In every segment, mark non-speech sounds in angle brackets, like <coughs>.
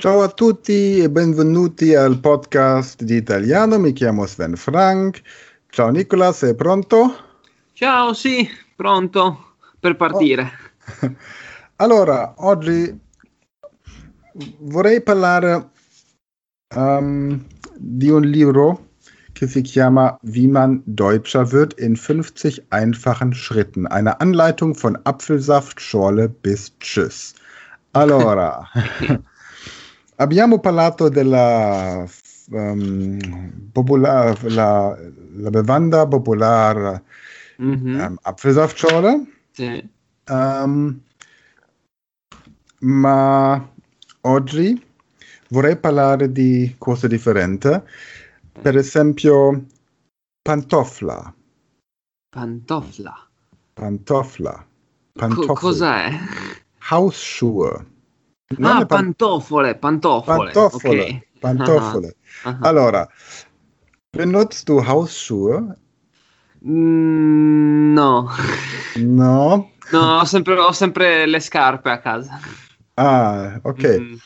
Ciao a tutti e benvenuti al podcast di italiano. Mi chiamo Sven Frank. Ciao Nicola, sei pronto? Ciao, sì, pronto per partire. Oh. <laughs> Allora, oggi vorrei parlare um, di un libro che si chiama Wie man Deutscher wird in 50 einfachen Schritten. Eine Anleitung von Apfelsaft, Schorle bis Tschüss. Allora, <laughs> abbiamo parlato della um, popolar, la, la bevanda popolare Mhm, um, Apfelsaftschorle. sì. Um, ma oggi vorrei parlare di cose differenti. Per esempio, pantofla. Pantofla. Pantofla. Co- Pantoffel. cos'è? Hausschuhe. Non ah, pan- pantofole, pantofole. Pantofole. ok. <laughs> Pantofole. Ah, ah. Allora, benutzt du Hausschuhe? Mm, no. No. No, ho sempre, ho sempre le scarpe a casa. Ah, ok. Mm,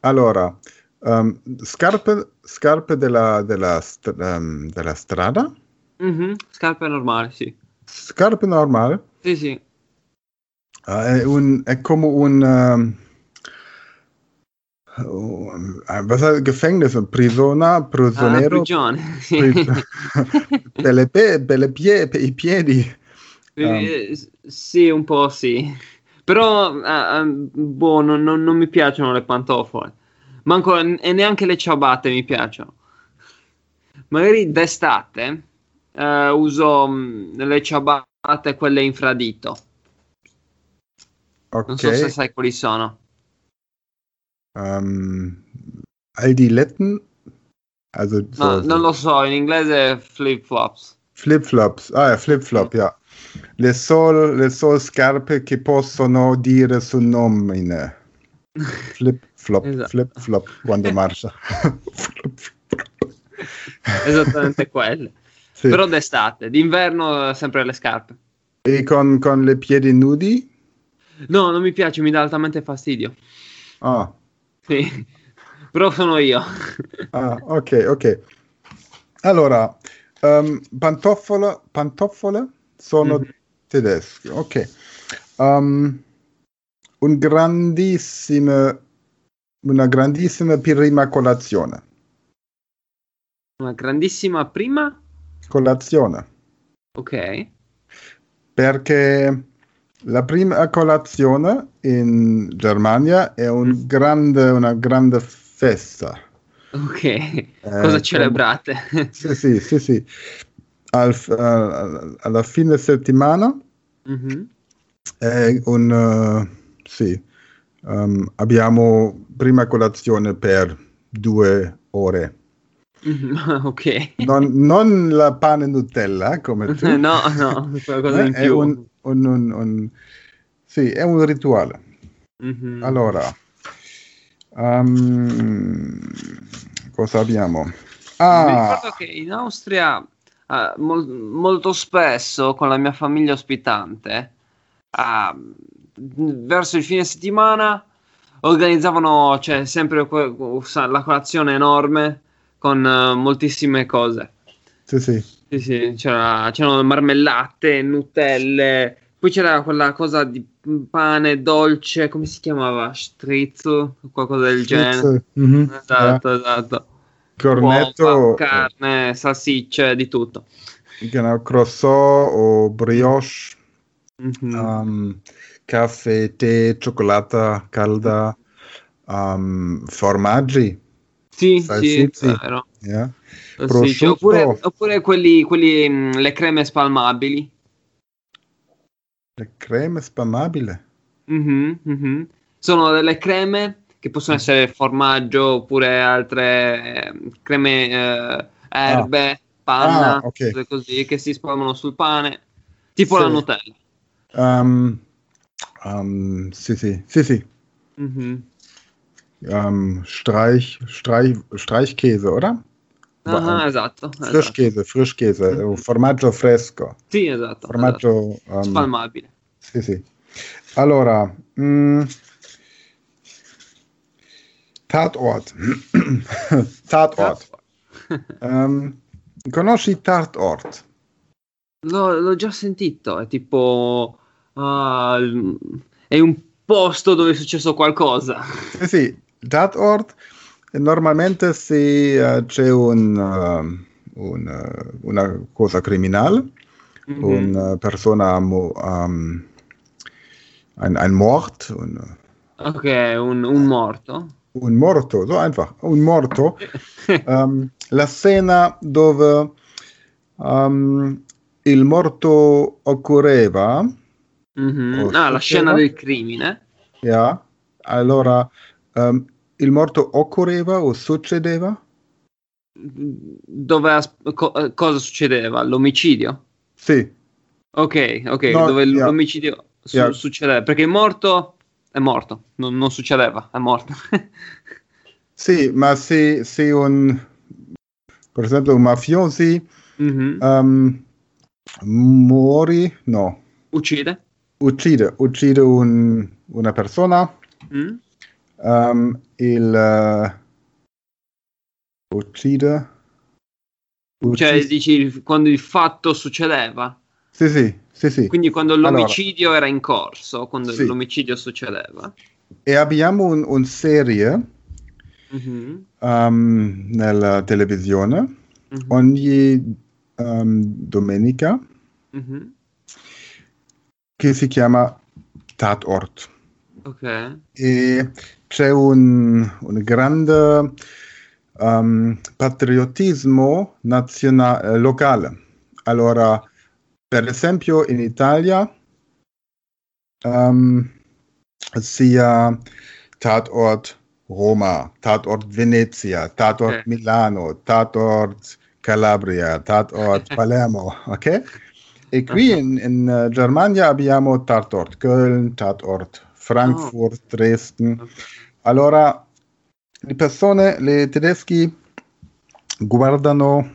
Allora, um, scarpe, scarpe della, della, st- um, della strada? mhm, Scarpe normali, sì. Scarpe normali? Sì, sì. Ah, è, un, è come un... um, was heißt Gefängnis? Prisona, Ah, prigioniero? prigione. <laughs> sì. Pri- per, le pe- per le pie- per i piedi. Eh, s- sì, un po' sì. Però, ah, ah, boh, non, non- non mi piacciono le pantofole. Manco, e neanche le ciabatte mi piacciono. Magari d'estate eh, uso mm, le ciabatte, quelle infradito. Ok. Non so se sai quali sono. Um, Aldiletten? Also so, No, non lo so, in inglese flip-flops. flip-flops. Ah, ja, flip-flop, ja. Le sol, le sol scarpe che possono dire su nomine. Flip-flop, Esatto. flip-flop, quando <laughs> marcia. <laughs> Esattamente quelle. Sì. Però d'estate, d'inverno eh, sempre le scarpe. E con, con le piedi nudi? No, non mi piace, mi dà altamente fastidio. Ah, Sì. Però sono io. ah, ok, ok. Allora, um, pantofole, pantofole sono Mhm. tedesche, ok. Um, un grandissime, una grandissima prima colazione. Una grandissima prima? Colazione. Ok. Perché la prima colazione in Germania è un Mm. grande, una grande festa. Ok. Cosa come- celebrate? <laughs> Sì, sì, sì, sì. Al- eh, alla fine settimana Mhm. è un... eh, sì, ehm, abbiamo prima colazione per due ore. Mhm, <laughs> Ok. Non, non la pane Nutella come tu. <laughs> No, no, qualcosa eh, in è più. un, un- un- un- sì, è un rituale. Mhm. Allora, ehm, cosa abbiamo? Mi Ah, ricordo che in Austria eh, mol- molto spesso con la mia famiglia ospitante, ah, verso il fine settimana organizzavano cioè, sempre que- la colazione enorme con eh, moltissime cose. sì, sì. Sì, sì, c'era- c'erano marmellate, Nutelle, poi c'era quella cosa di pane dolce, come si chiamava? Stritzel, qualcosa del genere. Mhm, Esatto, esatto. Cornetto, Uova, carne, salsicce, di tutto. genau, croissant o brioche, Mhm. ähm, caffè, tè, cioccolata calda, ähm, formaggi, sì, sì, è vero. ja? Salsicce. prosciutto. Oppure, oppure quelli, quelli, mh, le creme spalmabili. Le creme spalmabile. Mhm, mhm. Sono delle creme che possono essere formaggio oppure altre eh, creme, eh, erbe, panna, Ah, ok. cose così che si spalmano sul pane, tipo Sì. la Nutella. Ähm, ähm, sì, sì, sì, sì. Mhm. Ähm, Streich, Streich, Streichkäse, oder? Ah, esatto, esatto. Frischkäse, Frischkäse, Mhm. eh, formaggio fresco, Sì, esatto. esatto. formaggio... ehm, Spalmabile. sì, sì. Allora, mm, Tatort. <coughs> Tatort. um, conosci Tatort? L'ho, l'ho, già sentito, è tipo... Uh, è un posto dove è successo qualcosa. Eh sì, Tatort normalmente se uh, c'è un, uh, un, una cosa criminale, mm-hmm. una persona, um, ein, ein Mord. Un, ok, un, un morto. Un morto, so einfach, un morto. <laughs> um, la scena dove um, il morto occorreva. Mm-hmm. Ah, la scena del crimine. Yeah. Allora, um, il morto occorreva o succedeva? Dove, co- cosa succedeva? L'omicidio? Sì. Ok, ok, no, dove yeah. l'omicidio su- yeah. succedeva. Perché il morto è morto, non, non succedeva, è morto. <laughs> sì, ma se, se un, per esempio, un mafiosi mm-hmm. um, muori, no. Uccide? Uccide, uccide un, una persona. Mm? Um, il uh, uccide cioè, dici quando il fatto succedeva? Sì, sì, sì, sì. Quindi quando l'omicidio allora, era in corso, quando sì. l'omicidio succedeva. E abbiamo un, un serie mm-hmm. um, nella televisione mm-hmm. ogni um, domenica mm-hmm. che si chiama Tatort. Ok. E c'è un, un grande um, patriottismo nazionale, locale. Allora, per esempio, in Italia um, sia Tatort Roma, Tatort Venezia, Tatort okay. Milano, Tatort Calabria, Tatort <laughs> Palermo, ok? E qui in, in uh, Germania abbiamo Tatort Köln, Tatort Frankfurt, oh. Dresden. Allora, le persone, le tedeschi guardano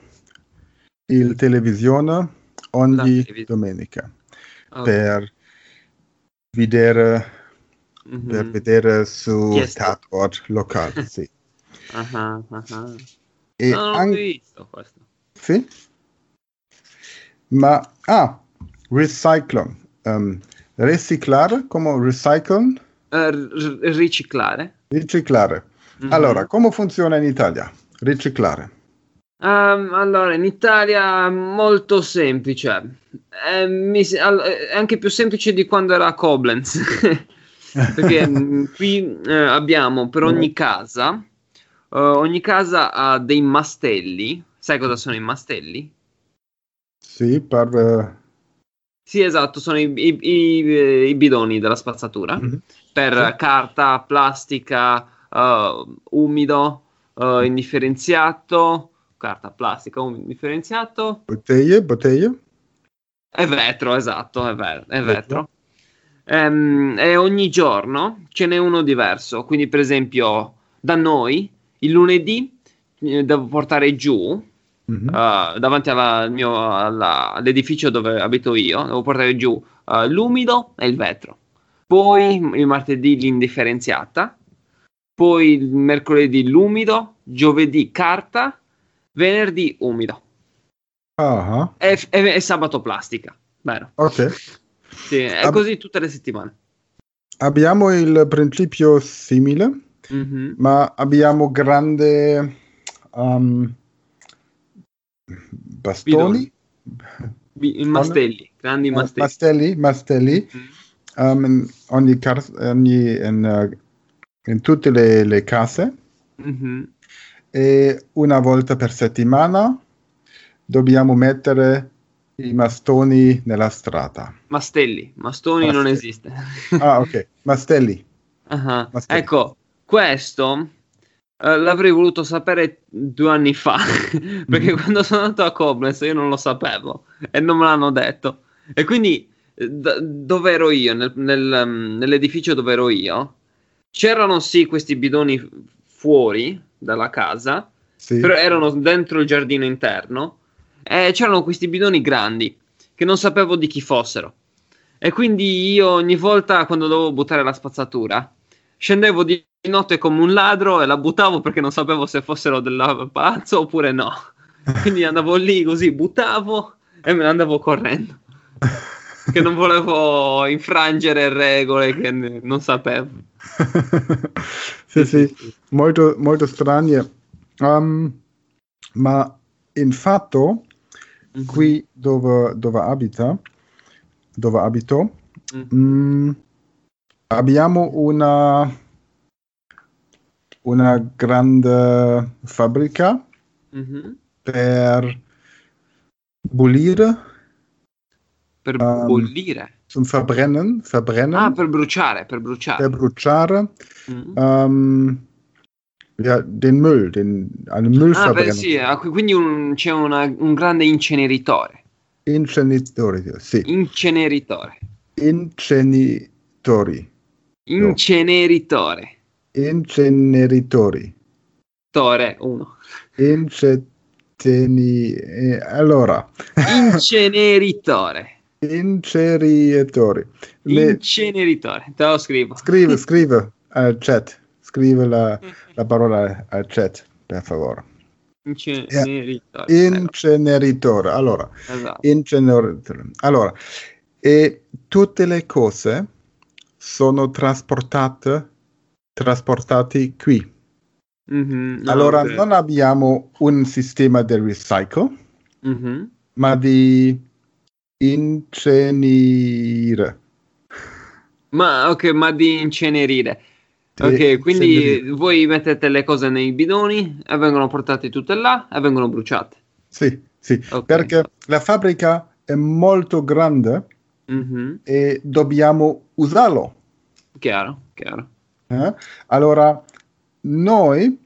il televisione ogni televis- domenica okay. per vedere mm-hmm. per vedere su Tatort locale, <laughs> sì. uh-huh, uh-huh. E non an- visto questo. Sì? Ma, ah, recycling. Um, riciclare, come recycle? Uh, riciclare. Riciclare. Mm-hmm. Allora, come funziona in Italia? Riciclare. Um, allora, in Italia molto semplice, è, mi, è, anche più semplice di quando era a Koblenz, <laughs> perché mm, qui eh, abbiamo per ogni casa, uh, ogni casa ha dei mastelli, sai cosa sono i mastelli? Sì, per... Sì, esatto, sono i, i, i, i bidoni della spazzatura mm-hmm. per sì. carta, plastica, uh, umido, uh, indifferenziato, carta plastica, umido, indifferenziato. Bottiglie, bottiglie. È vetro, esatto, è, ver- è vetro. Um, e ogni giorno ce n'è uno diverso. Quindi, per esempio, da noi il lunedì eh, devo portare giù mm-hmm. uh, davanti alla, mio, alla, all'edificio dove abito io, devo portare giù uh, l'umido e il vetro. Poi il martedì l'indifferenziata poi il mercoledì l'umido, giovedì carta, venerdì umido. Uh-huh. E, e, e, sabato plastica. Vero. Ok. Sì, è Ab- così tutte le settimane. Abbiamo il principio simile, mm-hmm. ma abbiamo grande um, bastoni. B- mastelli, grandi uh, mastelli. Mastelli, mastelli. Mm-hmm. Um, ogni, car- ogni in, uh, in tutte le, le case mm-hmm. e una volta per settimana dobbiamo mettere i mastoni nella strada. Mastelli, mastoni Mastelli. non esiste. ah, ok, Mastelli. <laughs> Uh-huh. Mastelli. Ecco, questo uh, l'avrei voluto sapere due anni fa, <laughs> perché mm-hmm. quando sono andato a Koblenz io non lo sapevo e non me l'hanno detto. E quindi eh, d- dove ero io, nel, nel, um, nell'edificio dove ero io, c'erano sì questi bidoni fuori dalla casa, sì. però erano dentro il giardino interno e c'erano questi bidoni grandi che non sapevo di chi fossero. E quindi io ogni volta quando dovevo buttare la spazzatura scendevo di notte come un ladro e la buttavo perché non sapevo se fossero del palazzo oppure no. <laughs> Quindi andavo lì così, buttavo e me ne andavo correndo. <laughs> che non volevo infrangere regole che non sapevo. <laughs> sì, sì, molto, molto strane. Um, ma in fatto, mm-hmm. qui dove, dove abita, dove abito, mm-hmm. mh, abbiamo una, una grande fabbrica mm-hmm. per bollire. Per um, bollire? Zum Verbrennen, verbrennen. Ah, per bruciare, per bruciare. Per bruciare. Mm-hmm. Um, ja, den Müll, den, eine Müllverbrennung. Ah, beh, sì, ah, quindi un, c'è una, un grande inceneritore. Inceneritore, sì. Inceneritore. Incenitori. Inceneritore. Inceneritori. Tore, uno. Inceteni... Eh, allora. Inceneritore. <laughs> Inceneritore. Inceneritore, te lo scrivo. Scrive, <laughs> scrive al chat. Scrive la, la parola al chat, per favore. Inceneritore. Inceneritore. Allora, esatto. inceneritore. Allora, e tutte le cose sono trasportate, trasportate qui. Mm-hmm, no, allora, okay. non abbiamo un sistema di recycle, mm-hmm. ma di incenire. Ma ok, ma di incenerire. Ok, quindi voi mettete le cose nei bidoni e vengono portate tutte là e vengono bruciate. Sì, sì, okay. perché la fabbrica è molto grande mm-hmm. e dobbiamo usarlo. Chiaro, chiaro. Eh? Allora, noi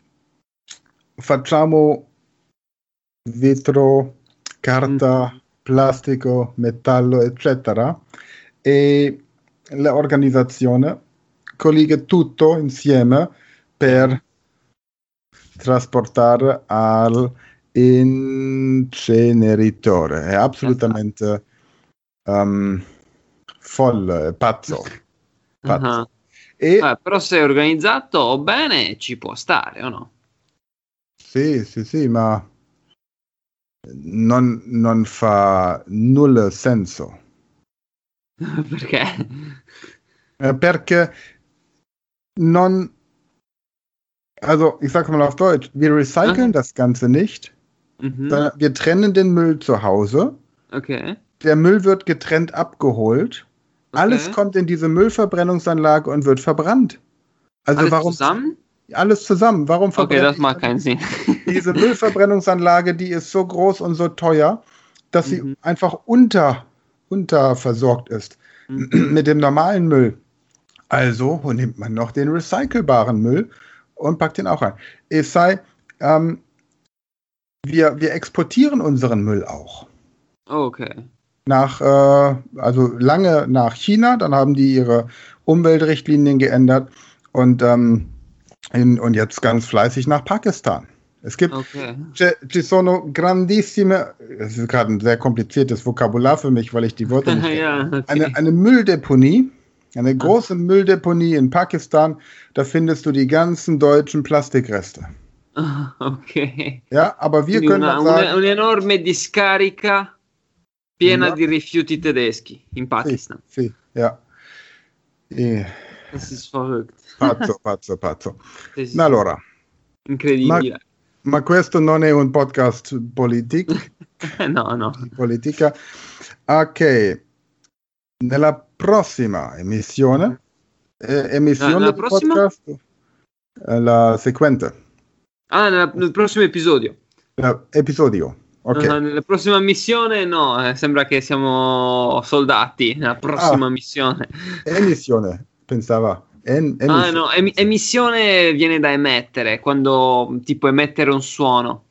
facciamo vetro, carta, mm-hmm. plastico, metallo, eccetera, e l'organizzazione collega tutto insieme per trasportare al inceneritore. È assolutamente um, folle, pazzo. <laughs> pazzo. Uh-huh. E... Eh, però se è organizzato bene ci può stare o no? Sì, sì, sì, ma non, non fa nulla senso. <laughs> Perché? Eh, perché non, also ich sage mal auf Deutsch, wir recyceln mhm. das Ganze nicht. Mhm. Wir trennen den Müll zu Hause. Okay. Der Müll wird getrennt abgeholt. Alles kommt in diese Müllverbrennungsanlage und wird verbrannt. Also alles warum? Zusammen? Alles zusammen. Warum Okay, das macht keinen Sinn. <laughs> diese Müllverbrennungsanlage, die ist so groß und so teuer, dass sie mhm. einfach unter, unterversorgt ist mhm. mit dem normalen Müll. Also nimmt man noch den recycelbaren Müll und packt den auch rein. Es sei, ähm, wir, wir exportieren unseren Müll auch. Okay. Nach, äh, also lange nach China, dann haben die ihre Umweltrichtlinien geändert und, ähm, in, und jetzt ganz fleißig nach Pakistan. Es gibt, okay. ci sono grandissime, es ist gerade ein sehr kompliziertes Vokabular für mich, weil ich die Worte nicht <laughs> ja, okay. eine, eine Mülldeponie eine große Mülldeponie in Pakistan, da findest du die ganzen deutschen Plastikreste. <laughs> ok. Ja, aber wir Quindi können una, sagen, un'enorme discarica piena di rifiuti tedeschi in Pakistan. Sì, <laughs> sì ist verrückt. Pazzo, pazzo, pazzo. Sì, Allora. Incredibile. Ma, ma, questo non è un podcast politico. <laughs> no, no. Politica. Ok. Nella prossima emissione, eh, emissione la, la prossima? podcast, eh, la seguente. Ah, nella, nel prossimo episodio. Uh, episodio. Okay. Uh, nella prossima missione no, eh, sembra che siamo soldati nella prossima ah, missione. Emissione, pensava. En, ah no, em- emissione viene da emettere, quando tipo emettere un suono.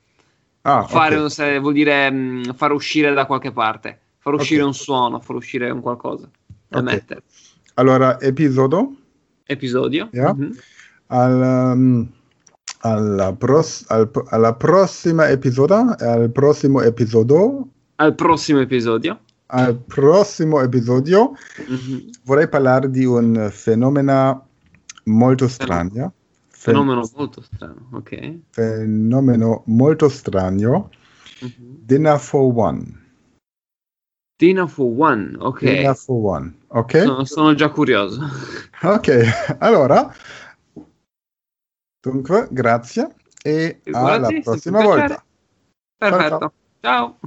Ah, fare okay. un, vuol dire mh, mm, far uscire da qualche parte far uscire okay. un suono, far uscire un qualcosa da okay. mettere. Allora, episodio. Episodio. Yeah. Mm-hmm. Al, um, alla, pros, al, alla, prossima episodio. Al prossimo episodio. Al prossimo episodio. Al prossimo episodio mm-hmm. vorrei parlare di un fenomeno molto strano. Fenomeno molto strano, ok. Fenomeno molto strano. Mhm. Dinner for one. Dinner for one, ok. Dinner for one. Ok? Sono, sono già curioso. Ok, <laughs> allora. Dunque, grazie e alla prossima volta. Perfetto. ciao. ciao.